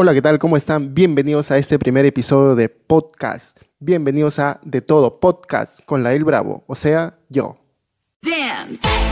Hola, ¿qué tal? ¿Cómo están? Bienvenidos a este primer episodio de podcast. Bienvenidos a De Todo Podcast con la El Bravo, o sea, yo. Dance.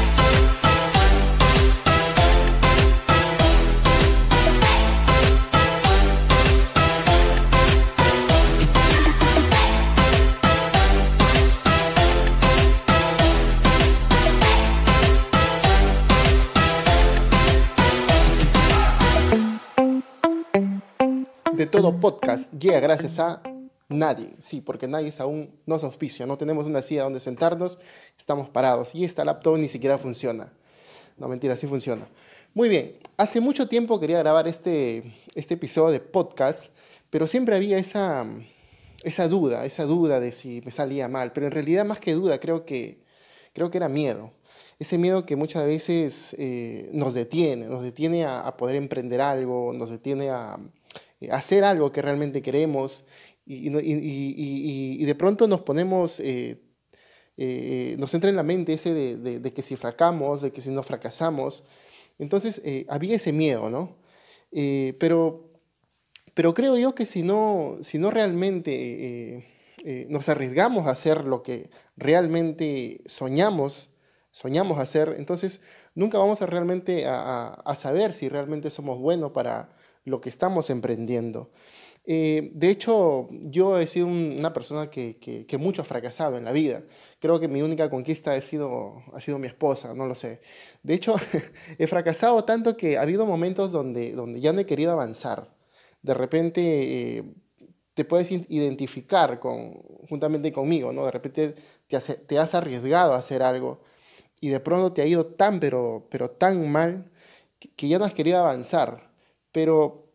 Todo podcast llega gracias a nadie. Sí, porque nadie es aún nos auspicia. No tenemos una silla donde sentarnos, estamos parados. Y esta laptop ni siquiera funciona. No, mentira, sí funciona. Muy bien, hace mucho tiempo quería grabar este, este episodio de podcast, pero siempre había esa, esa duda, esa duda de si me salía mal. Pero en realidad, más que duda, creo que, creo que era miedo. Ese miedo que muchas veces eh, nos detiene, nos detiene a poder emprender algo, nos detiene a, hacer algo que realmente queremos y, de pronto nos ponemos, eh, eh, nos entra en la mente ese de, que si fracamos, de que si no fracasamos. Entonces había ese miedo, ¿no? pero, pero creo yo que si no, si no realmente nos arriesgamos a hacer lo que realmente soñamos, soñamos hacer, entonces nunca vamos a realmente a saber si realmente somos buenos para, lo que estamos emprendiendo. Eh, de hecho, yo he sido una persona que, que, mucho ha fracasado en la vida. Creo que mi única conquista ha sido, ha sido mi esposa, no lo sé. De hecho, he fracasado tanto que ha habido momentos donde, donde ya no he querido avanzar. De repente eh, te puedes identificar con, juntamente conmigo, ¿no? De repente te, te, has arriesgado a hacer algo y de pronto te ha ido tan, pero, pero tan mal que, que ya no has querido avanzar. Pero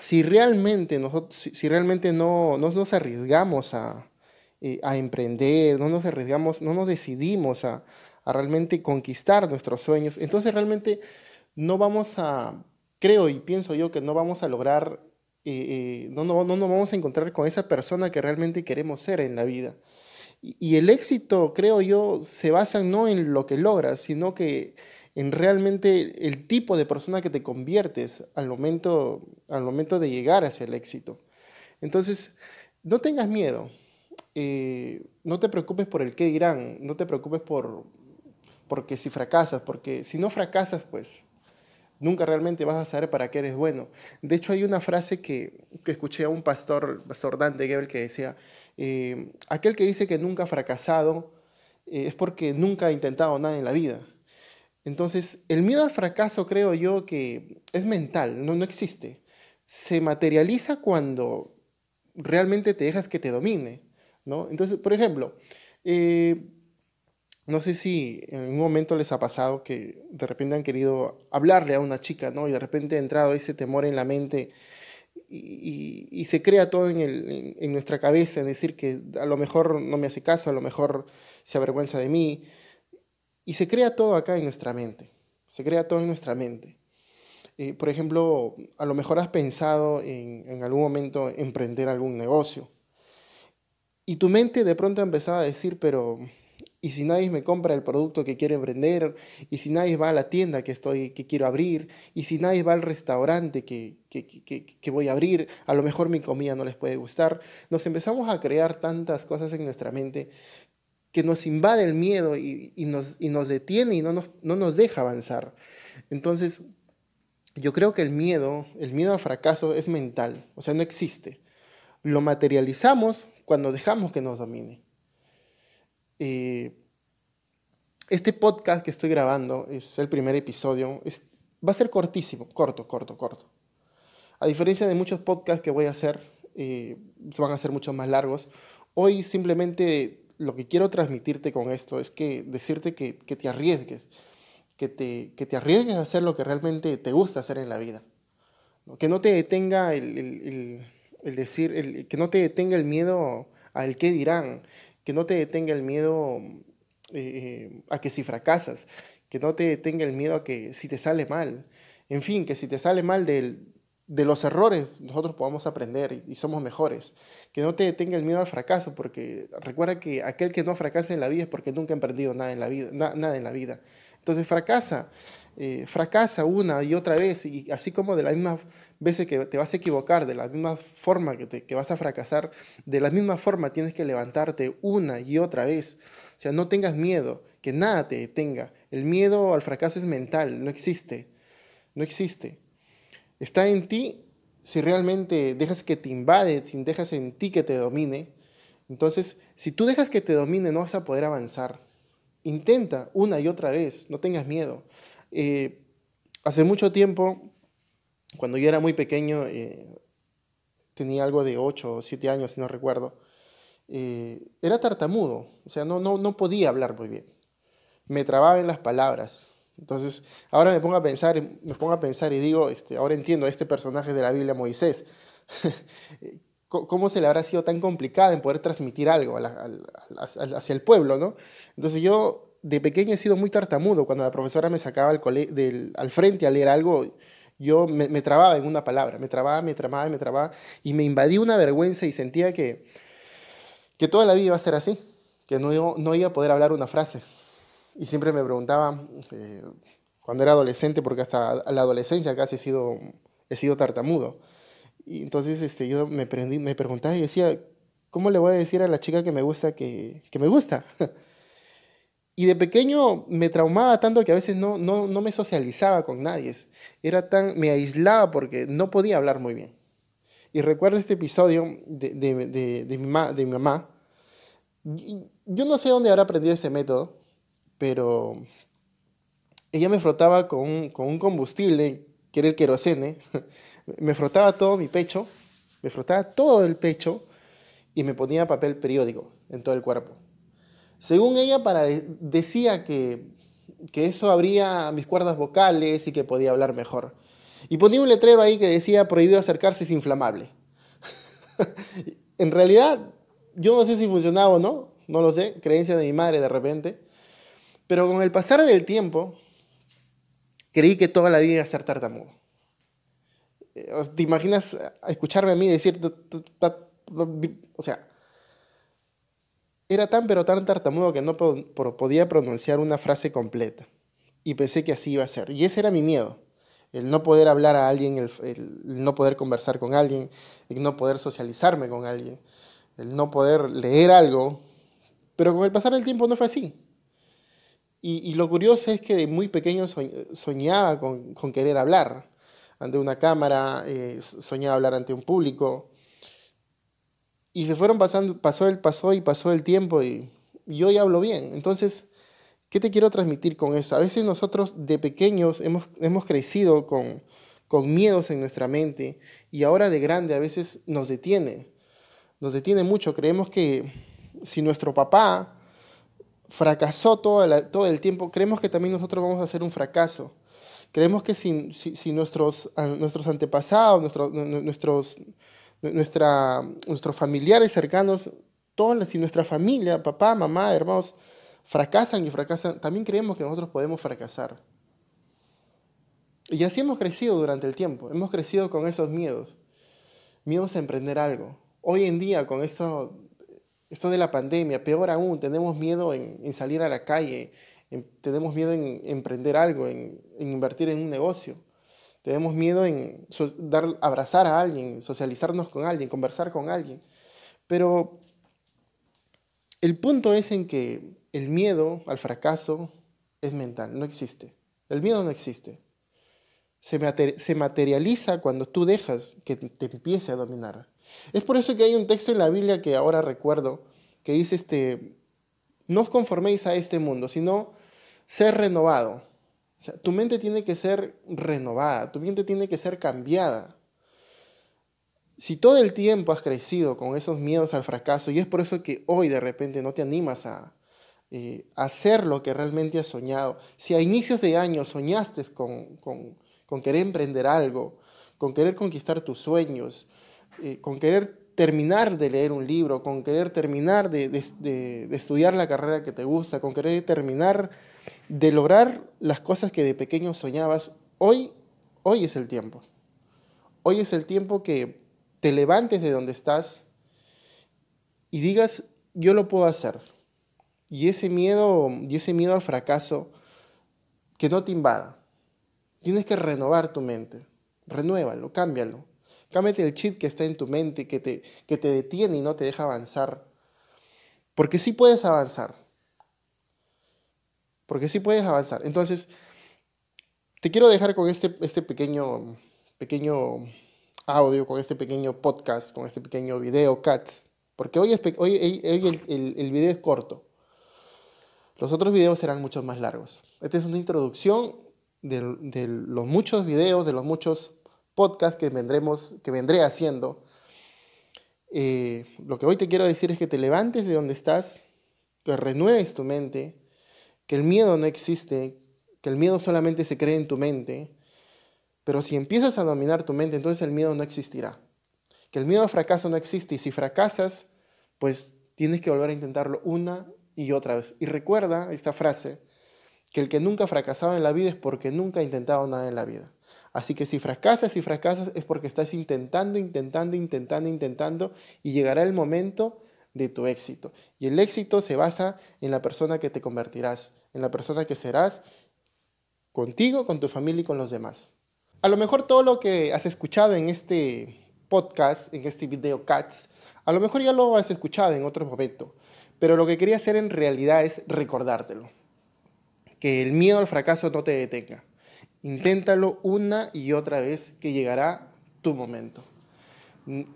si realmente, nosotros, si, realmente no, nos arriesgamos eh, a, emprender, no nos arriesgamos, no nos decidimos a, realmente conquistar nuestros sueños, entonces realmente no vamos a, creo y pienso yo que no vamos a lograr, eh, eh, no, no, no, nos vamos a encontrar con esa persona que realmente queremos ser en la vida. Y, y el éxito, creo yo, se basa no en lo que logras, sino que en realmente el tipo de persona que te conviertes al momento, al momento de llegar hacia el éxito. Entonces, no tengas miedo, eh, no te preocupes por el qué dirán, no te preocupes por porque si fracasas, porque si no fracasas, pues nunca realmente vas a saber para qué eres bueno. De hecho, hay una frase que, escuché a un pastor, pastor Dante Gebel, que decía, eh, aquel que dice que nunca ha fracasado eh, es porque nunca ha intentado nada en la vida. Entonces, el miedo al fracaso creo yo que es mental, no, no existe. Se materializa cuando realmente te dejas que te domine, ¿no? Entonces, por ejemplo, eh, no sé si en un momento les ha pasado que de repente han querido hablarle a una chica, ¿no? Y de repente ha entrado ese temor en la mente y, se crea todo en, en, nuestra cabeza, en decir que a lo mejor no me hace caso, a lo mejor se avergüenza de mí, y se crea todo acá en nuestra mente, se crea todo en nuestra mente. Eh, por ejemplo, a lo mejor has pensado en, algún momento emprender algún negocio. Y tu mente de pronto ha empezado a decir, pero ¿y si nadie me compra el producto que quiero emprender? ¿Y si nadie va a la tienda que, estoy, que quiero abrir? ¿Y si nadie va al restaurante que, que, que, que voy a abrir? A lo mejor mi comida no les puede gustar. Nos empezamos a crear tantas cosas en nuestra mente que nos invade el miedo y, nos, y nos, detiene y no nos, no nos deja avanzar. Entonces, yo creo que el miedo, el miedo al fracaso es mental, o sea, no existe. Lo materializamos cuando dejamos que nos domine. Eh, este podcast que estoy grabando es el primer episodio, es, va a ser cortísimo, corto, corto, corto. A diferencia de muchos podcasts que voy a hacer, eh, van a ser mucho más largos, hoy simplemente lo que quiero transmitirte con esto es que decirte que, te arriesgues, que te, que te arriesgues a hacer lo que realmente te gusta hacer en la vida. Que no te detenga el, decir, que no te detenga el miedo al qué dirán, que no te detenga el miedo eh, a que si fracasas, que no te detenga el miedo a que si te sale mal. En fin, que si te sale mal del, de los errores nosotros podamos aprender y somos mejores. Que no te detenga el miedo al fracaso, porque recuerda que aquel que no fracasa en la vida es porque nunca ha emprendido nada en la vida. nada en la vida. Entonces fracasa. eh, fracasa una y otra vez, y así como de la misma veces que te vas a equivocar, de la misma forma que, te, que vas a fracasar, de la misma forma tienes que levantarte una y otra vez. O sea, no tengas miedo, que nada te detenga. El miedo al fracaso es mental, no existe, no existe. Está en ti si realmente dejas que te invade, si dejas en ti que te domine. Entonces, si tú dejas que te domine, no vas a poder avanzar. Intenta una y otra vez, no tengas miedo. Eh, hace mucho tiempo, cuando yo era muy pequeño, eh, tenía algo de 8 o 7 años, si no recuerdo, eh, era tartamudo, o sea, no, no, no podía hablar muy bien. Me trababa en las palabras. Entonces, ahora me pongo a pensar, me pongo a pensar y digo, este, ahora entiendo a este personaje de la Biblia, Moisés. ¿Cómo se le habrá sido tan complicado en poder transmitir algo hacia el pueblo, no? Entonces yo de pequeño he sido muy tartamudo. Cuando la profesora me sacaba al, del, al frente a leer algo, yo me, me, trababa en una palabra, me trababa, me trababa, me trababa, y me invadía una vergüenza y sentía que, que toda la vida iba a ser así, que no, no iba a poder hablar una frase. Y siempre me preguntaba, eh, cuando era adolescente, porque hasta la adolescencia casi he sido, he sido tartamudo, y entonces este, yo me, preguntaba y decía, ¿cómo le voy a decir a la chica que me gusta que, que me gusta? Y de pequeño me traumaba tanto que a veces no, no, no me socializaba con nadie. Era tan, me aislaba porque no podía hablar muy bien. Y recuerdo este episodio de, de, de mi, ma, de mi mamá. Yo no sé dónde habrá aprendido ese método, pero ella me frotaba con un, con un combustible, que era el querosene. me frotaba todo mi pecho, me frotaba todo el pecho y me ponía papel periódico en todo el cuerpo. Según ella, decía que, que eso abría mis cuerdas vocales y que podía hablar mejor. Y ponía un letrero ahí que decía prohibido acercarse, es inflamable. en realidad, yo no sé si funcionaba o no, no lo sé, creencia de mi madre de repente. Pero con el pasar del tiempo, creí que toda la vida iba a ser tartamudo. Eh, ¿Te imaginas escucharme a mí decir, o sea, era tan pero tan tartamudo que no podía pronunciar una frase completa. Y pensé que así iba a ser. Y ese era mi miedo. El no poder hablar a alguien, el, no poder conversar con alguien, el no poder socializarme con alguien, el no poder leer algo. Pero con el pasar del tiempo no fue así. Y, lo curioso es que de muy pequeño soñaba con, querer hablar ante una cámara, eh, soñaba hablar ante un público, y se fueron pasando, pasó el pasó y pasó el tiempo y, yo ya hablo bien. Entonces, ¿qué te quiero transmitir con eso? A veces nosotros de pequeños hemos, hemos crecido con, con miedos en nuestra mente y ahora de grande a veces nos detiene. Nos detiene mucho. Creemos que si nuestro papá fracasó todo, todo el tiempo, creemos que también nosotros vamos a hacer un fracaso. Creemos que si, nuestros, nuestros antepasados, nuestros, nuestros, nuestra, nuestros familiares cercanos, todos, si nuestra familia, papá, mamá, hermanos, fracasan y fracasan, también creemos que nosotros podemos fracasar. Y así hemos crecido durante el tiempo, hemos crecido con esos miedos, miedos a emprender algo. Hoy en día, con esto, esto de la pandemia, peor aún, tenemos miedo en, salir a la calle, tenemos miedo en emprender algo, en invertir en un negocio. Tenemos miedo en abrazar a alguien, socializarnos con alguien, conversar con alguien. Pero el punto es en que el miedo al fracaso es mental, no existe. El miedo no existe. Se materializa cuando tú dejas que te empiece a dominar. Es por eso que hay un texto en la Biblia que ahora recuerdo que dice este, no os conforméis a este mundo, sino ser renovado tu mente tiene que ser renovada, tu mente tiene que ser cambiada. Si todo el tiempo has crecido con esos miedos al fracaso y es por eso que hoy de repente no te animas a, eh, hacer lo que realmente has soñado, si a inicios de año soñaste con, con, querer emprender algo, con querer conquistar tus sueños, eh, con querer terminar de leer un libro, con querer terminar de, de estudiar la carrera que te gusta, con querer terminar de lograr las cosas que de pequeño soñabas, hoy, hoy es el tiempo. Hoy es el tiempo que te levantes de donde estás y digas, yo lo puedo hacer. Y ese miedo, y ese miedo al fracaso, que no te invada. Tienes que renovar tu mente. Renuévalo, cámbialo. Cámbiate el chip que está en tu mente, que te, que te detiene y no te deja avanzar. Porque sí puedes avanzar. Porque sí puedes avanzar. Entonces, te quiero dejar con este, este pequeño, pequeño audio, con este pequeño podcast, con este pequeño video, Cats. Porque hoy, hoy, el, el, video es corto. Los otros videos serán mucho más largos. Esta es una introducción de, de los muchos videos, de los muchos podcasts que, vendremos, que vendré haciendo. Eh, lo que hoy te quiero decir es que te levantes de donde estás, que renueves tu mente, que el miedo no existe, que el miedo solamente se cree en tu mente, pero si empiezas a dominar tu mente, entonces el miedo no existirá. Que el miedo al fracaso no existe y si fracasas, pues tienes que volver a intentarlo una y otra vez. Y recuerda esta frase, que el que nunca ha fracasado en la vida es porque nunca ha intentado nada en la vida. Así que si fracasas y fracasas es porque estás intentando, intentando, intentando, intentando y llegará el momento de tu éxito. Y el éxito se basa en la persona que te convertirás, en la persona que serás contigo, con tu familia y con los demás. A lo mejor todo lo que has escuchado en este podcast, en este video Cats, a lo mejor ya lo has escuchado en otro momento, pero lo que quería hacer en realidad es recordártelo. Que el miedo al fracaso no te detenga. Inténtalo una y otra vez que llegará tu momento.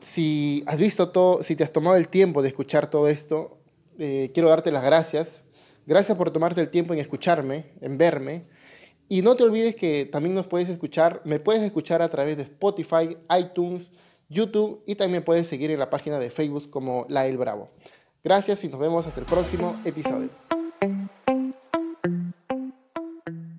Si has visto todo, si te has tomado el tiempo de escuchar todo esto, eh, quiero darte las gracias. Gracias por tomarte el tiempo en escucharme, en verme. Y no te olvides que también nos puedes escuchar, me puedes escuchar a través de Spotify, iTunes, YouTube y también puedes seguir en la página de Facebook como Lael Bravo. Gracias y nos vemos hasta el próximo episodio.